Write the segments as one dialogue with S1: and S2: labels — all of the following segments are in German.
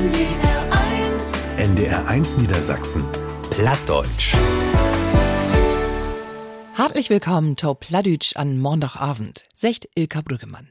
S1: NDR1
S2: NDR1 Niedersachsen. Plattdeutsch.
S3: Hartlich willkommen to Plattdeutsch an Montagabend, secht Ilka Brüggemann.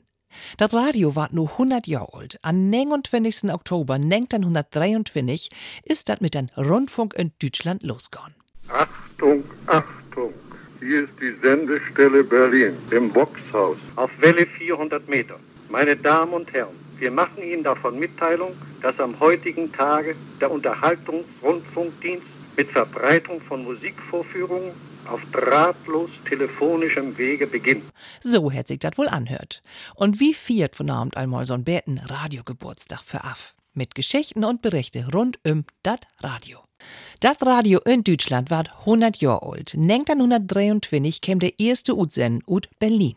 S3: Das Radio war nur 100 Jahre alt. Am 29. Oktober 1923 ist das mit dem Rundfunk in Deutschland losgegangen.
S4: Achtung, Achtung! Hier ist die Sendestelle Berlin im Boxhaus auf Welle 400 Meter. Meine Damen und Herren, wir machen Ihnen davon Mitteilung, dass am heutigen Tage der Unterhaltungsrundfunkdienst mit Verbreitung von Musikvorführungen auf drahtlos telefonischem Wege beginnt.
S3: So hätt sich das wohl anhört. Und wie viert von Abend einmal Bärten Radiogeburtstag für af. Mit Geschichten und Berichte rund um dat Radio. Das Radio in Deutschland war 100 Jahre alt. 1923 kam der erste Utsend ut Berlin.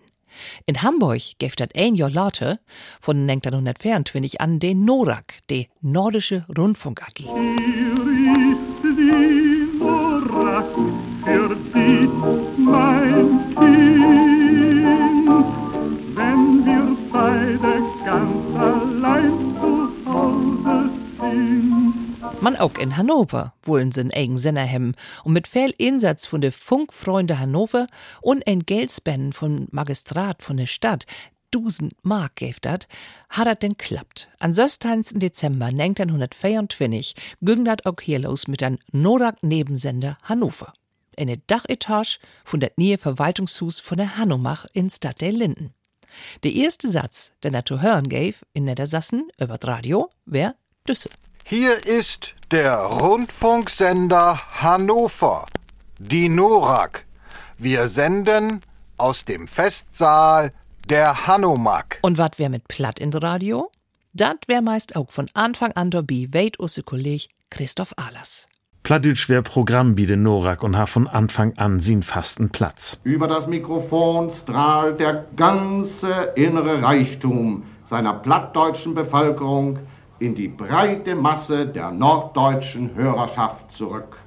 S3: In Hamburg gäft das ein Jahr later, von 1924 an, den NORAK, die Nordische Rundfunk AG.
S5: für dich, mein Kind.
S3: Man auch in Hannover wollen sie eigen Sender haben und mit viel Einsatz von de Funkfreunde Hannover und ein Geldspenden vom Magistrat von der Stadt, 1000 Mark gäf dat, hat dat denn klappt. An 16. Dezember 1924 ging dat auch hier los mit einem Norak-Nebensender Hannover. In der Dachetage von der Nähe Verwaltungshus von der Hanomach in Stadt der Linden. Der erste Satz, den er zu hören gave in Niedersassen über Radio, wär Düsse.
S6: Hier ist der Rundfunksender Hannover, die NORAK. Wir senden aus dem Festsaal der Hanomag.
S3: Und wat wär mit Platt in Radio? Dat wär meist auch von Anfang an dabei, weit usse Kolleg Christoph Ahlers.
S7: Plattdeutsch wär Programm biete Norak und ha von Anfang an sin fasten Platz.
S8: Über das Mikrofon strahlt der ganze innere Reichtum seiner plattdeutschen Bevölkerung in die breite Masse der norddeutschen Hörerschaft zurück.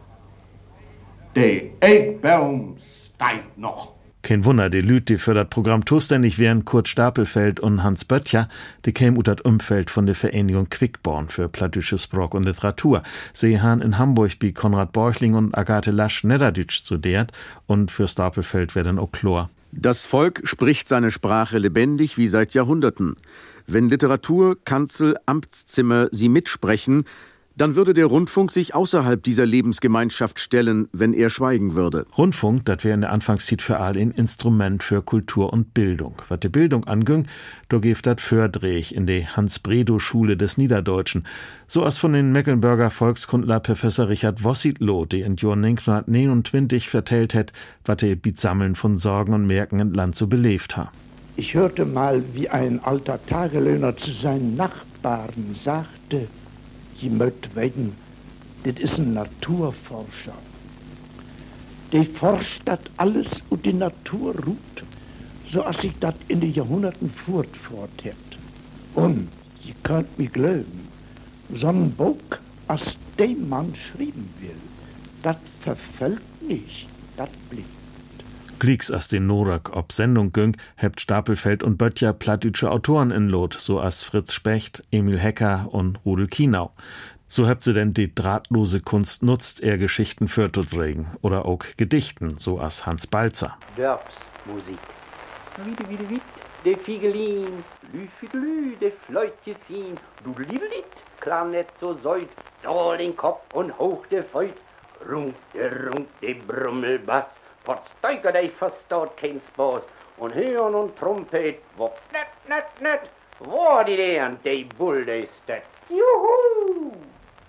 S8: Der Eggbaum steigt noch.
S7: Kein Wunder, die Lüt, die für das Programm zuständig wären, Kurt Stapelfeld und Hans Böttcher, die kämen ut das Umfeld von der Vereinigung Quickborn für plattdütsche Sprach und Literatur. Sie in Hamburg wie Konrad Borchling und Agathe Lasch Niederdütsch studiert und für Stapelfeld werden auch Chlor.
S9: Das Volk spricht seine Sprache lebendig wie seit Jahrhunderten. Wenn Literatur, Kanzel, Amtszimmer sie mitsprechen, dann würde der Rundfunk sich außerhalb dieser Lebensgemeinschaft stellen, wenn er schweigen würde.
S7: Rundfunk, das wäre in der Anfangszeit für all ein Instrument für Kultur und Bildung. Was die Bildung anging, da gibt das Fördrech in die Hans-Bredow-Schule des Niederdeutschen. So als von den Mecklenburger Volkskundler Professor Richard Wossitloh, die in Jahr 1929 vertellt hat, was er mit Sammeln von Sorgen und Merken im Land so belebt hat.
S10: Ich hörte mal, wie ein alter Tagelöhner zu seinen Nachbarn sagte, je mögt weten, das ist ein Naturforscher. Der forscht das alles und die Natur ruht, so als sich das in den Jahrhunderten fortfort hat. Und, ihr könnt mir glauben, so ein Buch, als dem Mann schreiben will, das verfällt nicht, das bleibt.
S7: Glicks as den Norak ob Sendung güng, hebt Stapelfeld und Böttcher plattdütsche Autoren in Lot, so as Fritz Specht, Emil Hecker und Rudel Kienau. So hebt sie denn die drahtlose Kunst nutzt, er Geschichten fürzuträgen oder auch Gedichten, so as Hans Balzer.
S11: Dörfsmusik. Wiede, wiede, wied, de Figelin, lü, figelü, de Fleutchen, dudelidelit, klang net so säut, doll den Kopf und hoch de Feut, runk, de runk, de Brummelbass, Versteiger, de verstaut kein Spaß, und Hirn und Trompet, wo net, net, net, wo die deren, de Bull, de Stet, juhu!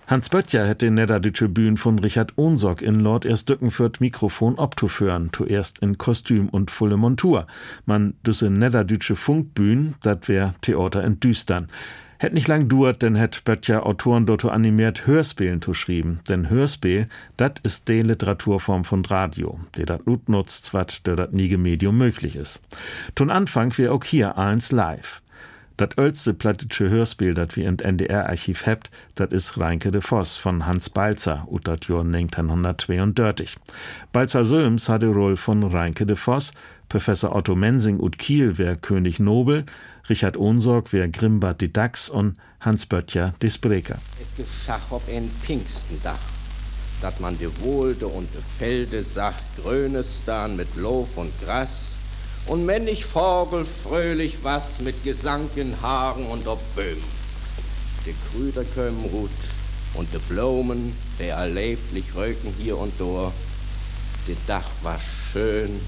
S7: Hans Böttcher hätte Niederdeutsche Bühn von Richard Ohnsorg in Lord erst Dückenfürth Mikrofon obtuführen, zuerst in Kostüm und volle Montur. Man düsse Niederdeutsche Funkbühn, dat wär Theater in Düstern. Hätt nicht lang duert, denn hätt Böttcher Autoren dort animiert Hörspielen zu schrieben. Denn Hörspiel, dat ist die Literaturform von Radio, die dat Lut nutzt, wat der dat nie Medium möglich ist. Ton Anfang wär auch hier eins live. Dat älteste plattische Hörspiel, dat wir in NDR-Archiv hebt, dat is Reinke de Voss von Hans Balzer, ut dat Jahr 1932. Balzer Söms hat die Rolle von Reinke de Voss, Professor Otto Mensing ut Kiel wär König Nobel, Richard Ohnsorg wär Grimbart die Dachs und Hans Böttcher die Spreker.
S1: Es geschah ob ein Pfingstendach, dat man de Wohlde und de Felde sagt, grünes dann mit Lof und Gras, und männig Vogel fröhlich was mit Gesang in Haaren und ob Böhm. De Krüder kömmen Rut und de Blumen, der erleblich röken hier und dort. De Dach war schön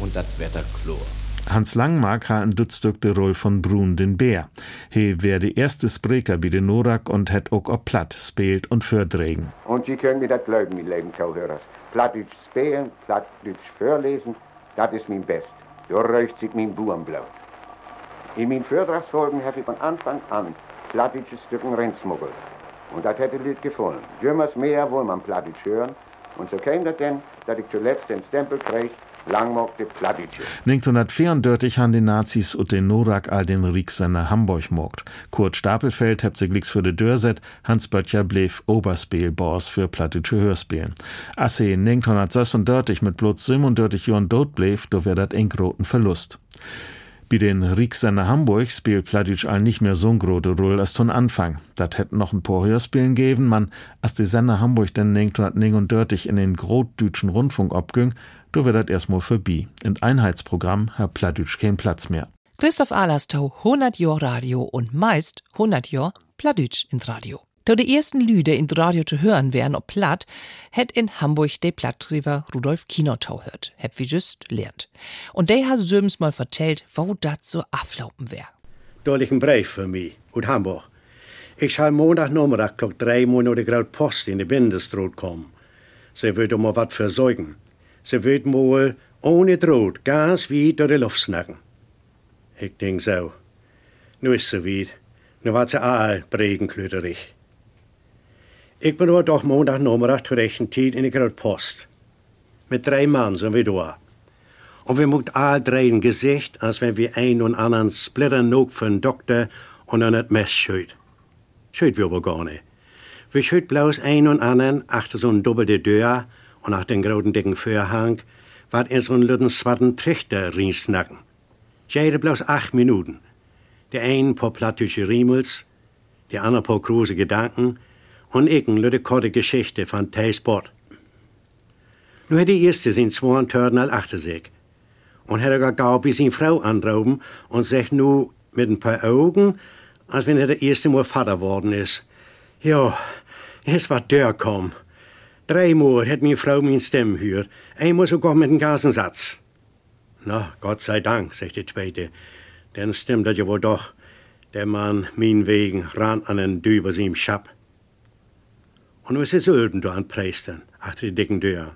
S1: und dat Wetter chlor.
S7: Hans Langmark ha ein Dutzstück de Roll von Brun den Bär. He wär die erste Spreker wie den Norak und het ook op platt spielt und fördregen.
S12: Und Sie können mir das glauben, mein lieben Zuhörer. Plattdeutsch spielen, Plattdeutsch vorlesen, das ist mein Best. Da räucht sich mein Burenblaut. In meinen Vortragsfolgen habe ich von Anfang an Plattdeutsche Stücken Rennsmuggel. Und das hätte Lied gefallen. Jümmers mehr wohl man Plattdeutsch hören. Und so käme das denn, dass ich zuletzt den Stempel krieg, Langmock de Plattdeutsche.
S7: 1934 han die Nazis und den Norak all den Rieksender Hamburg mogt. Kurt Stapelfeld hebt sich für de Dörset, Hans Böttcher bleef Oberspielboss für plattdeutsche Hörspielen. Asse 1936 mit bloß 37 Jahren dort bleef, do wär dat eng groten Verlust. Bei den Rieksender Hamburg spielt Plattdeutsch all nicht mehr so'n grote Rolle als von Anfang. Dat hätten noch ein paar Hörspielen geben, man, als die Sender Hamburg dann 1939 in den Grotdütschen Rundfunk abging, do wär dat erstmal vorbei. In Einheitsprogramm hat Plattdeutsch keinen Platz mehr.
S3: Christoph Alerstau, 100 Jahr Radio und meist 100 Jahr Plattdeutsch in Radio. Da die ersten Lüde in Radio zu hören wären ob platt, hätt in Hamburg der Plattdriver Rudolf Kinotau hört, hätt wie just lernt. Und der hat söms mal vertellt, wo dat so aflaufen wär.
S13: Da liegt ein Brief für mich aus Hamburg. Ich soll Montag Nachmittag drei der Graut Post in die Bindestraat kommen. Sie wird mal wat versorgen. Sie wird mal ohne Droht ganz wie durch die Luft snacken. Ich denk so. Nu ist sie weit. Nu wat sie all bregenklöterig. Ich bin aber doch Montag Nachmittag zur rechten Zeit in die Graut Post. Mit drei Mann sind wir da. Und wir muckt all drei ein Gesicht, als wenn wir ein und anderen Splitter nog für einen Doktor und an das Mess schüt. Schüt wir aber gar nicht. Wir schüt bloß ein und anderen achter so ein doppelte Tür und nach den großen dicken Vorhang, wat in so einen lütten swatten Trichter rinsnacken. Jede bloß acht Minuten. Der ein paar plattdeutsche Riemels, der andere paar große Gedanken und ich eine lütte korte Geschichte von Teisport. Nu hat die erste sin zwei Törden al achter sich. Und er gar gau bis ihn Frau anrauben und sagt nu mit ein paar Augen, als wenn er der erste Mal Vater worden ist. Ja, es war der komm. Dreimal hat meine Frau min Stimme gehört, einmal sogar mit einem Gasensatz. Na, Gott sei Dank, sagt die zweite, dann stimmt das ja wohl doch. Der Mann, min wegen, ran an den Düber ihm Schab. Und nu ist Ölben da an Preistern, achter die dicken Tür.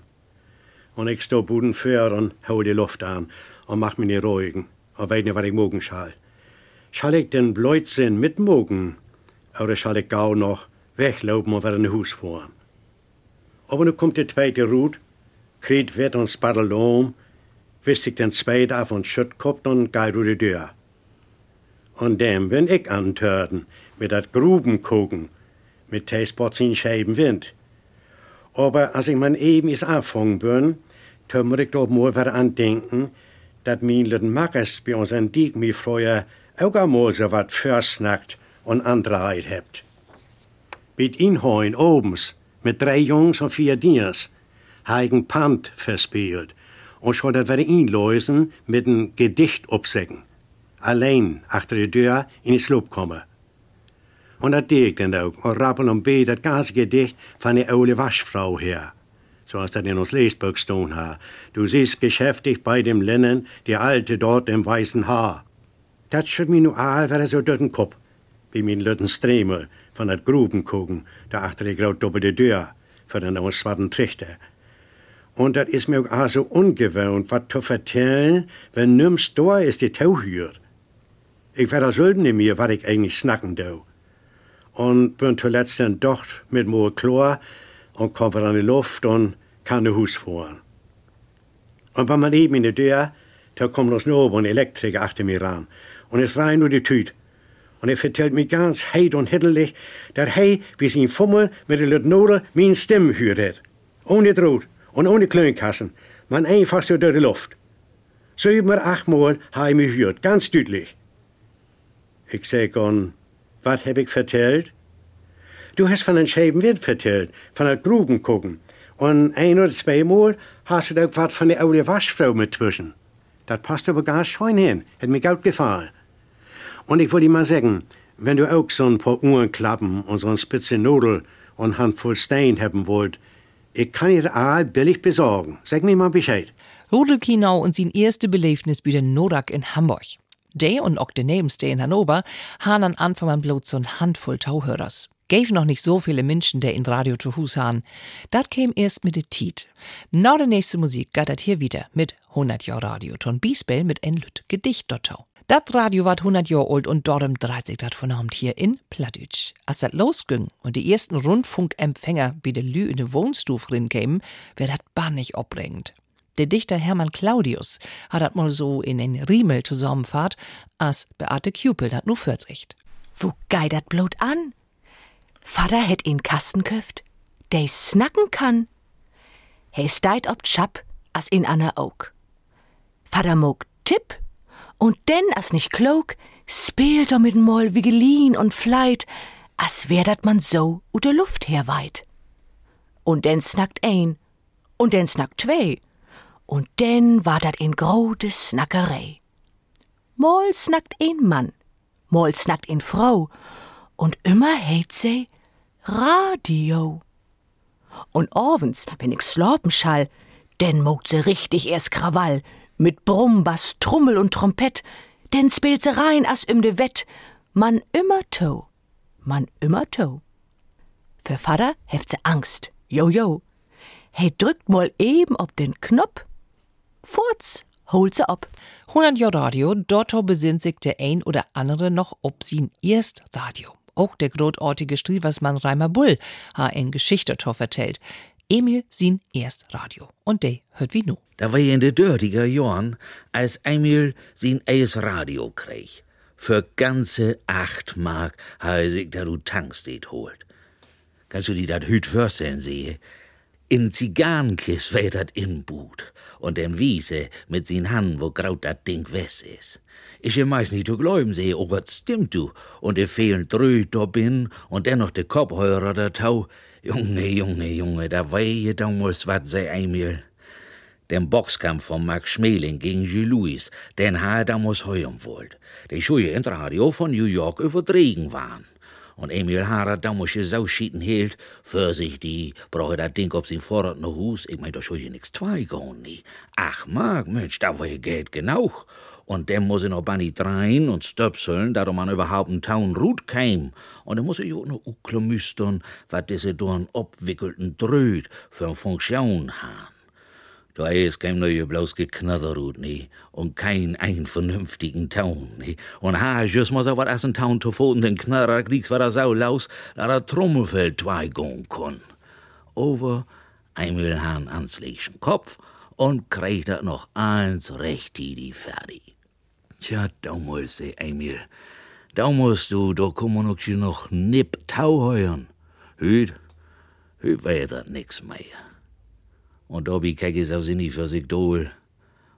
S13: Und ich sto Buden für und hau die Luft an und mach mich nicht ruhigen und weiß nicht, was ich mogen schall. Schall ich den Blödsinn mitmogen oder schall ich gau noch weglaufen und wieder in Hus fahren? Aber nu kommt die zweite Rut, kriegt wird und spaddelt um, wisst ich den zweiten auf und schütt koppt und geht durch die Tür. Und dem bin ich antörden, mit dat Gruben gucken, mit Teespots in Scheiben Wind. Aber als ich mein eben is anfangen bin, tun ich doch mal wieder an denken, dat mein lüden Mackers bei uns an Diek mi früher auch einmal so wat versnackt und Andreit hebt. Mit Inhoin obens, mit drei Jungs und vier Diers, heigen Pant verspielt und schon ihn lösen mit ein Gedicht obsägen. Allein achter die Tür in die Sloop kommen. Und dat deed ik dan ook. Und rappel und beet dat ganze Gedicht von der oude Waschfrau her. Zoals dat in ons Leesbuch stond ha. Du siehst geschäftig bei dem Linnen, die Alte dort im weißen Haar. Dat schütt mir nu all wieder so durch den Kopf, wie min lütten Stremel von dat Grubenkuchen, da achter die graut doppelte Tür, für den aus schwarzen Trichter. Und dat is mir auch so ungewohnt, wat zu vertellen, wenn nimm's da ist die Tau hört. Ich werde Sülden in mir, wat ich eigentlich snacken do. Und bin zuletzt dann doch mit more Chlor und komme an die Luft und kann in Hus fahren. Und wenn man eben in die Tür, da kommt noch noch ein Elektriker achter mir ran. Und es rein nur die Tüt. Und er vertellt mir ganz heit und hittelig, dass er, wie sein Fummel mit der Nodel, mein Stimme hört. Ohne Droht und ohne Klönkassen. Man einfach so durch die Luft. Sieben, achtmal habe ich mich gehört, ganz deutlich. Ich sag an, was hab ich vertellt? Du hast von den schäben Wind vertellt, von der Gruben gucken. Und ein oder zweimal hast du auch was von der alte Waschfrau mit zwischen. Das passt aber ganz schön hin, hat mir gut gefallen. Und ich wollte mal sagen, wenn du auch so ein paar Uhrenklappen und so ein spitze Nudel und Handvoll Stein haben wollt, ich kann ihr all billig besorgen. Sag mir mal Bescheid.
S3: Rudel Kinau und sein erste Beleefnis bei den Norak in Hamburg. Der und auch der Nebenste in Hannover han an Anfang an bloß so ein Handvoll Tauhörers. Gäf noch nicht so viele Menschen, der in Radio zu Hus han. Dat käm erst mit de Tiet. Na der nächste Musik gattert hier wieder mit 100 Jahr Radio. Ton Biesbell mit en Lüt Gedicht dottau. Dat Radio ward 100 Jahre alt und dreht sich dat von Abend hier in Plattdeutsch. Als dat losging und die ersten Rundfunkempfänger bei de Lü in de Wohnstuf rin kämen, wär dat bannig obregend. Der Dichter Hermann Claudius hat dat mal so in en Riemel zusammenfahrt, as Beate Cupel dat nu fördricht.
S14: Wo geidert blot an? Vater het in Kasten köft, der snacken kann. He steit ob Chap as in Anna Oak. Vater mog Tipp und denn as nicht klug, spielt er mit Moll wie gelien und fleit, as wär dat man so u der Luft her weit. Und denn snackt ein, und denn snackt zwei, und denn war dat in grode Snackerei. Moll snackt ein Mann, Moll snackt ein Frau, und immer heit se Radio. Und abends, wenn ich slopen schall, denn mogt se richtig erst Krawall, mit Brummbass, Trummel und Trompett, denn rein as im de Wett, man immer to, man immer to. Für Vater heft se Angst, jo jo. He drückt mal eben ob den Knopf, furz, holt se ab.
S3: 100 Jahr Radio, dort besinnt sich der ein oder andere noch ob sin erst Radio. Auch der großartige Strieversmann Reimer Bull ha en Geschichte to vertellt. Emil sin erst Radio. Und de hört wie nu.
S15: Da war in de dörtiger Jahren, als Emil sin eis Radio krieg. Für ganze acht Mark ha sich da du Tankstedt holt. Kannst du dir dat hüt vorstellen sehe? In Zigarrenkist wär dat Inbut und den Wiese mit sin Hand, wo graut dat Ding wes is. Ich meist nicht zu glauben sehe, oh Gott, stimmt du. Und de fehlen drü da bin und dennoch de Kopfhörer da tau. Junge, Junge, Junge, da wei je damals wat sei Emil. Den Boxkampf von Max Schmeling gegen Gilles Louis, den ha er damals heuern wollt. De Schuhe in Radio von New York überdregen waren. Und Emil Hara damals so schieten hielt, für sich die, brauche dat Ding ob sie vorrat no Hus, ich mein, da je nix zwei gehen nie. Ach, mag, Mensch, da war Geld genug. Und dem muss ich noch banni drein und stöpseln, darum man überhaupt einen Town Rut käm. Und dann muss ich auch noch uklemüstern, wat diese dorn obwickelten Dröt für eine Funktion haben. Da ist kein neue bloß geknatterut, nie, und kein ein vernünftigen Town, nie. Und ha, just mal so wat as ein Town zu foten, den Knarrer kriegst, war da sau laus, da der Trommelfeld zwei gehen kann. Over Emil Hahn ans Kopf und kriegt er noch eins recht die fertig. Tja, da muss ich, Emil. Da du, da kommen noch noch nipp Tau heuern. Hüt, hüt wär dat nix mehr. Und da bi kek is auch sinni für sich dohl.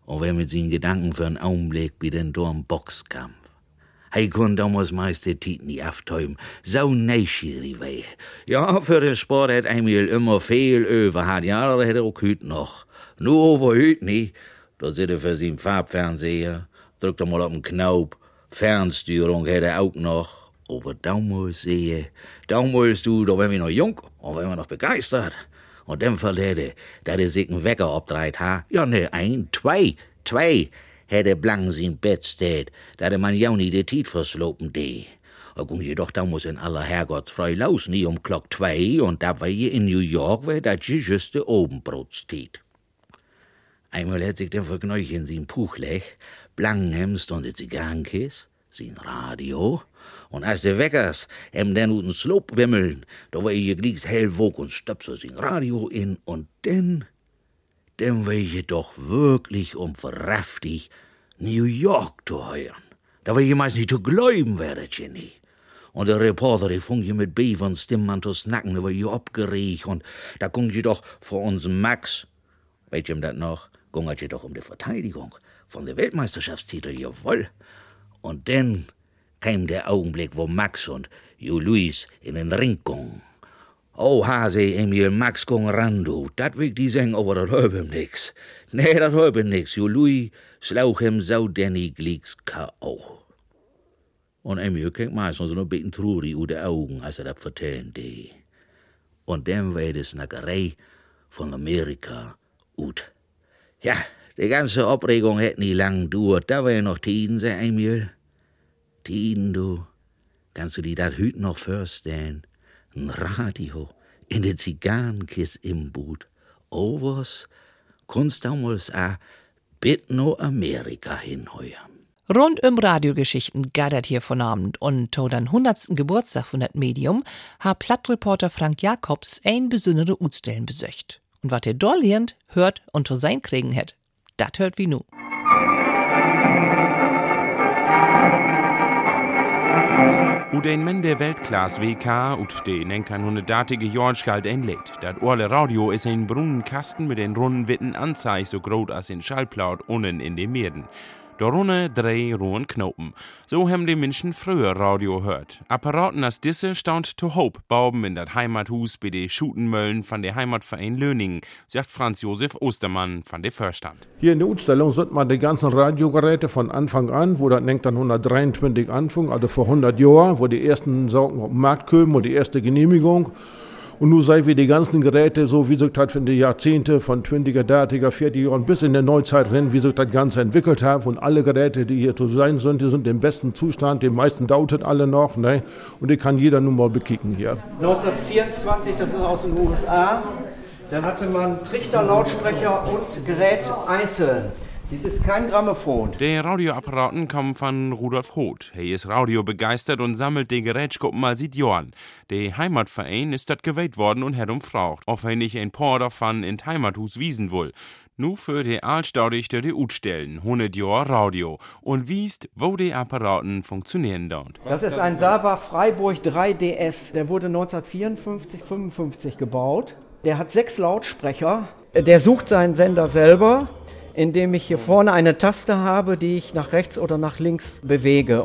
S15: Und wer mit sin Gedanken für einen Augenblick bi den Dorn Boxkampf. Hei kun damals meist de Tieten nie aftäumen. So neugierig weh. Ja, für den Sport hat Emil immer viel über hat. Ja, da hätte auch hüt noch. Nur over hüt nie. Da sit er für sin Farbfernseher drückt er mal auf den Knopf. Fernsteuerung hätte er auch noch. Aber damals sehe, damals du, da waren wir noch jung und waren wir noch begeistert. Und dem Fall hätte, da der sich einen Wecker obdreht ha, ja ne, ein, zwei, zwei, hätte blank sin Bett steht, da der man ja nie de Tiet verslopen de. Und jedoch da muss in aller Herrgottsfrei laus nie um Glock zwei und da war je in New York, wär dat je juste Obenbrotstiet. Einmal hätt sich der Vergneuch in sin Puch Blankenhemst und de Zigarrenkis, sin Radio, und als de Weckers em den uten Sloop wimmeln, da war je glieks hell wog und stöpse sin Radio in und denn, denn war je doch wirklich um verraftig New York zu heuern. Da war je meist nicht zu gläuben, werdet je nie. Und der Reporter, die fung je mit Bevern Stimmen zu snacken, da war je abgeregt und da gung je doch vor unserem Max, ihr das noch, gungert je doch um die Verteidigung. Von der Weltmeisterschaftstitel, jawohl. Und dann kam der Augenblick, wo Max und Luis in den Ring gingen. Oh, Hase, Emil, Max gong randu, dat wikt die zeng over dat heup hem nix. Nee, dat heup hem nix, Louis slauch hem zo denny glieks K.O. Und Emil maar soms een beetje treurig uit de Augen, als er dat vertellen deed. Und dann war die Snackerei von Amerika ut. Ja, die ganze Aufregung hätte nie lang dauert. Da ja noch Tiden, sag Emil. Tiden, du. Kannst du dir das hüt noch vorstellen? Ein Radio in der Zigarrenkist im Boot. Was, kunst damals a bit no Amerika hinheuern.
S3: Rund um Radiogeschichten gaddert hier von Abend und to den 100. Geburtstag von dat Medium ha Plattreporter Frank Jacobs ein besondere Utstellen besöcht. Und wat er dollierend hört und to sein kriegen hätt, dat hört wie nu.
S16: U den Mende Weltklasse WK ut den 1900-datige George galt einlädt. Dat Orle Radio is ein Brunnenkasten mit den runden Witten Anzeig so groß als in Schallplaut unnen in den Meerden. Darunter drei rohen Knoten. So haben die Menschen früher Radio hört. Apparaten als diese staunt to Hope Bauben in das Heimathus bei den Schutenmöllen von der Heimatverein Löningen, sagt Franz Josef Ostermann von der Vorstand.
S17: Hier in der Ausstellung sind mal die ganzen Radiogeräte von Anfang an, wo das dann 123 anfing, also vor 100 Jahren, wo die ersten Saugen auf den Markt kamen und die erste Genehmigung. Und nun sei wir die ganzen Geräte, so wie das in den Jahrzehnten von 20er, 30er, 40er Jahren bis in der Neuzeit rennen, wie sich das Ganze entwickelt hat. Und alle Geräte, die hier zu sein sind, die sind im besten Zustand. Die meisten dauert alle noch. Ne? Und die kann jeder nun mal bekicken hier.
S18: 1924, das ist aus den USA. Da hatte man Trichter, Lautsprecher und Gerät einzeln. Dies ist kein Grammophon.
S16: Die Radioapparaten kommen von Rudolf Hoth. Er ist radiobegeistert und sammelt die Gerätschkuppen mal seit Jahren. Der Heimatverein ist dort gewählt worden und hat umfragt, ob er nicht ein paar davon in Heimathus wiesen will. Nu für die Altstaudig die stellen, 100 Jahre Radio und wiest, wo die Apparaten funktionieren dort.
S18: Das ist ein Saba Freiburg 3DS. Der wurde 1954, 55 gebaut. Der hat sechs Lautsprecher. Der sucht seinen Sender selber indem ich hier vorne eine Taste habe, die ich nach rechts oder nach links bewege.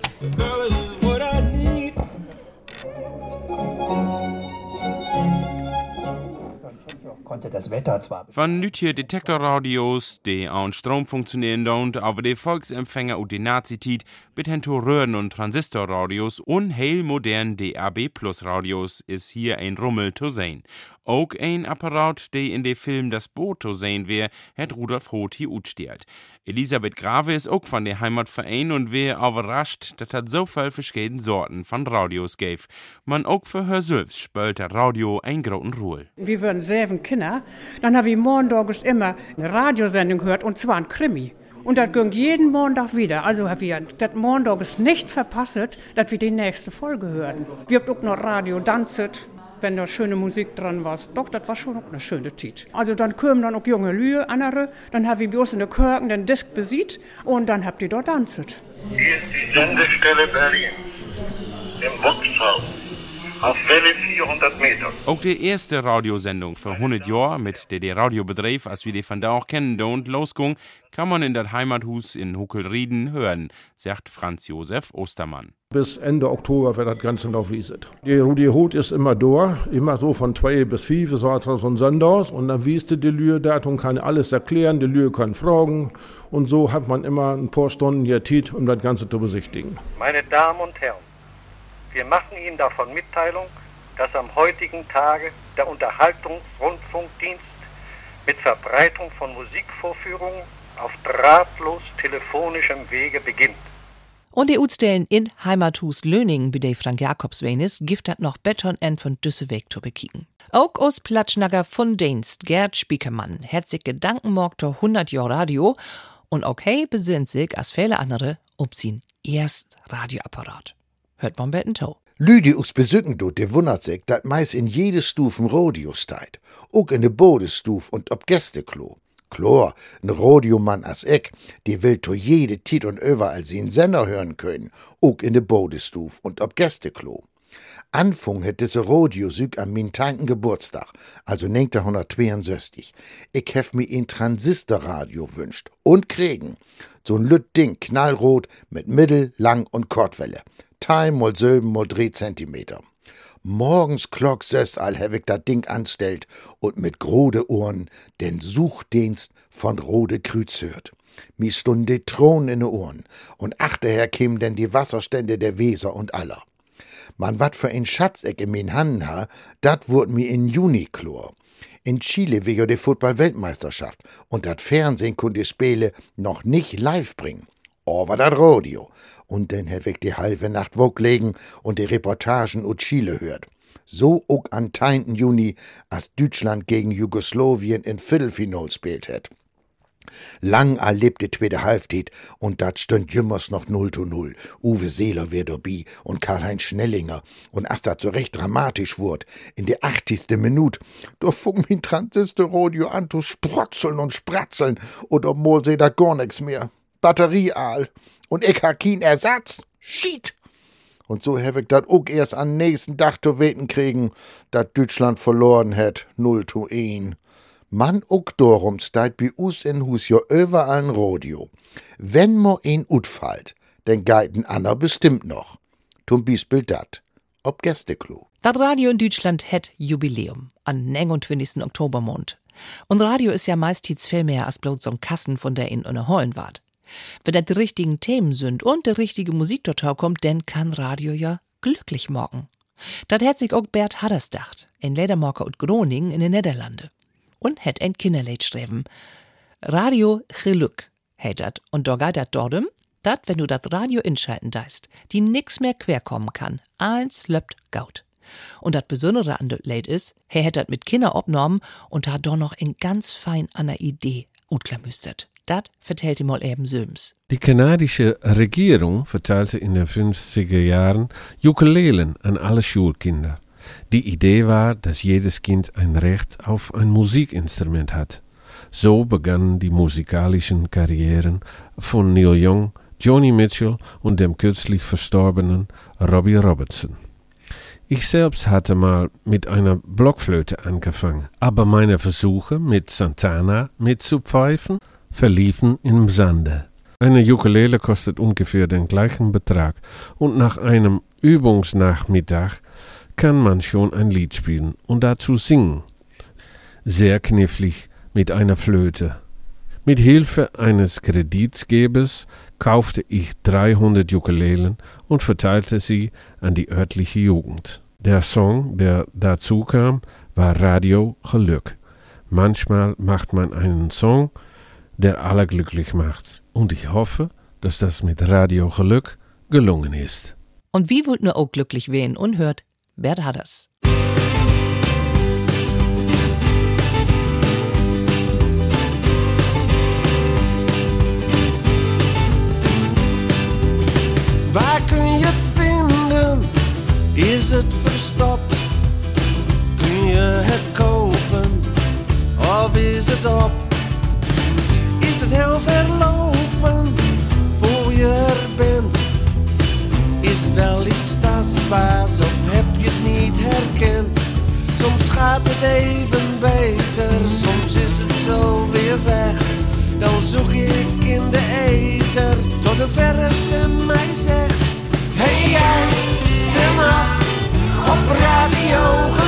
S16: konnte das Wetter zwar. Von nütje Detektorradios, die an Strom funktionieren und aber die Volksempfänger und die Nazitit mit Röhren und Transistorradios und heil modernen DAB Plus Radios ist hier ein Rummel zu sehen. Auch ein Apparat, der in dem Film Das Boot zu sehen wäre, hat Rudolf Hoth hier utstiert. Elisabeth Grave ist auch von der Heimatverein und wäre überrascht, dass es so viele verschiedene Sorten von Radios gäbe. Man auch für her selbst spielt der Radio ein großen Ruhe.
S19: Wir würden sieben Kinder, dann habe ich morgens immer eine Radiosendung gehört und zwar ein Krimi. Und das ging jeden Montag wieder. Also haben wir das Montag nicht verpasst, dass wir die nächste Folge hören. Wir haben auch noch Radio Danzit wenn da schöne Musik dran war. Doch, das war schon auch eine schöne Zeit. Also dann kamen dann auch junge Lühe, andere, dann habe ich bloß in der Kirche den Disk besieht und dann habt ihr dort tanzt.
S4: Hier ist die Sendestelle Berlin, im Wuchshaus. Auf Welle 400 Meter.
S16: Auch die erste Radiosendung für 100 Jahre, mit der der Radiobetrieb, als wir die von da auch kennen, und losging, kann man in das Heimathus in Huckelrieden hören, sagt Franz Josef Ostermann.
S17: Bis Ende Oktober wird das Ganze noch wieset. Die Rudi Hut ist immer da, immer so von zwei bis fünf, so hat so ein Sonntags und dann wieste die Lühe dat und kann alles erklären, die Lühe kann fragen und so hat man immer ein paar Stunden hier Zeit, um das Ganze zu besichtigen.
S4: Meine Damen und Herren, wir machen Ihnen davon Mitteilung, dass am heutigen Tage der Unterhaltungsrundfunkdienst mit Verbreitung von Musikvorführungen auf drahtlos telefonischem Wege beginnt.
S3: Und die Utstellen in Heimathus Löningen, bei der Frank Jakobs Wenis, gift hat noch Beton en von Düsseweg zu bekicken. Auch aus Platschnager von Dienst, Gerd Spiekermann, hat sich Gedanken morgt 100 Jahre Radio und okay besinnt sich als viele andere ob sin erst Radioapparat hört man betten Tau.
S20: Lüdi us besücken du, de wundert sich, dat meist in jede Stufen Radio steit. Ook in de Bodestuf und ob Gästeklo. Chlor, n Radiomann as Eck, die will to jede Tit und überall sie Sender hören können, ook in de Bodestuf und ob Gästeklo. Anfang hat diese Radiosüg an min tanken Geburtstag, also 1962. Ich hef mir ein Transistorradio wünscht und kriegen. So ein lütt Ding, knallrot, mit Mittel-, Lang- und Kurzwelle. Time mal Silben mal Drehzentimeter. Morgens klock sös all ich dat Ding anstellt und mit grode Ohren den Suchdienst von Rode Krüz hört. Mi stund die Thron in de Ohren und achterher kämen denn die Wasserstände der Weser und aller. Man wat für ein Schatzeck in min Hannen ha, dat wurd mi in Juni chlor. In Chile wegen der Football-Weltmeisterschaft und dat Fernsehen kun die Spiele noch nicht live bringen. Aber dat Radio. Und dann hab ich die halbe Nacht legen und die Reportagen ut Chile hört. So auch an 10. Juni, als Deutschland gegen Jugoslawien in Viertelfinal spielt hat. Lang erlebt die zweite Halbzeit und dat stünd jümmers noch 0 zu 0. Uwe Seeler wär dabei und Karl-Heinz Schnellinger. Und als dat so recht dramatisch wurd, in der 80. Minute, da fung min Transistorradio an zu sprotzeln und spratzeln und obwohl seh da gar nix mehr. Batterie all. Und ich ha kein Ersatz. Schied! Und so hab ich dat auch erst am nächsten Tag zu weten kriegen, dat Deutschland verloren hat, 0 zu 1. Man ook darum steit bi us in Hus jo überall Radio. Wenn mo een utfallt, denn geiten Anna bestimmt noch. Zum Beispiel dat. Ob Gästeklo.
S3: Das Radio in Deutschland hat Jubiläum an 29. Oktobermond. Und Radio ist ja meistens viel mehr als bloß so Kassen, von der in Hollen wart. Wenn das die richtigen Themen sind und die richtige Musik dort kommt, dann kann Radio ja glücklich morgen. Das hat sich auch Bert Hadders dacht, in Ledermarker und Groningen in den Niederlande und het ein Kinderleid schreiben. Radio Geluk heet dat. Und da geht dat dordem, dat, wenn du dat Radio inschalten deist, die nix mehr querkommen kann. Eins löppt gaut. Und das Besondere an det Leid is, er hätt dat mit Kinder obnommen und hat doch noch in ganz fein an der Idee utklamüstert. Das vertellt ihm mal eben Söms.
S21: Die kanadische Regierung verteilte in den 50er Jahren Ukulelen an alle Schulkinder. Die Idee war, dass jedes Kind ein Recht auf ein Musikinstrument hat. So begannen die musikalischen Karrieren von Neil Young, Joni Mitchell und dem kürzlich verstorbenen Robbie Robertson. Ich selbst hatte mal mit einer Blockflöte angefangen, aber meine Versuche mit Santana mitzupfeifen verliefen im Sande. Eine Ukulele kostet ungefähr den gleichen Betrag und nach einem Übungsnachmittag kann man schon ein Lied spielen und dazu singen. Sehr knifflig mit einer Flöte. Mit Hilfe eines Kreditgebers kaufte ich 300 Ukulelen und verteilte sie an die örtliche Jugend. Der Song, der dazu kam, war Radio Glück. Manchmal macht man einen Song, der alle glücklich macht. Und ich hoffe, dass das mit Radio Glück gelungen ist.
S3: Und wie wollt nur auch glücklich wehen und hört Bert Hadders.
S22: Waar kun je het vinden? Is het verstopt? Kun je het kopen? Of is het op? Heel verlopen voor je er bent? Is het wel iets tastbaars of heb je het niet herkend? Soms gaat het even beter, soms is het zo weer weg. Dan zoek ik in de ether tot de verste mij zegt: Hey jij, stem af op radio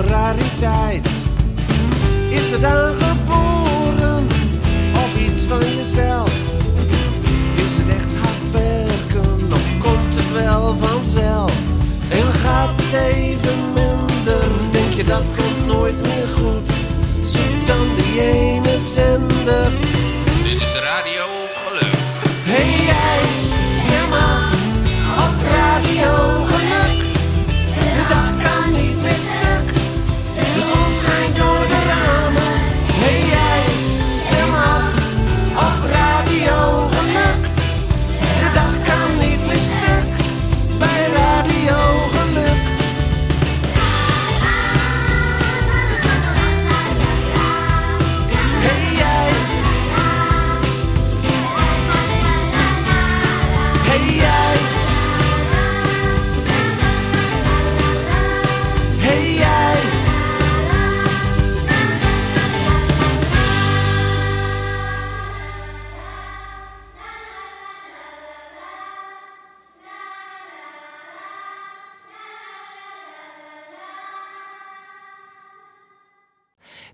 S22: rariteit? Is het aangeboren of iets van jezelf? Is het echt hard werken of komt het wel vanzelf? En gaat het even minder? Denk je dat komt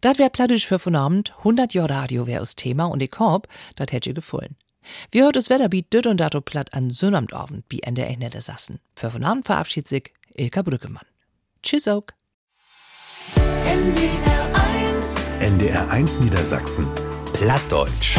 S3: Dat wär plattisch für von Abend, 100 Jahre Radio wär aus Thema und ich hopp, dat hätt ihr gefallen. Wir hört das Wetter wie düt und dato platt an Sonnabendabend, wie Ende Ende sassen. Für von Abend verabschiedet sich Ilka Brückemann. Tschüss auch.
S9: NDR 1 NDR 1 Niedersachsen Plattdeutsch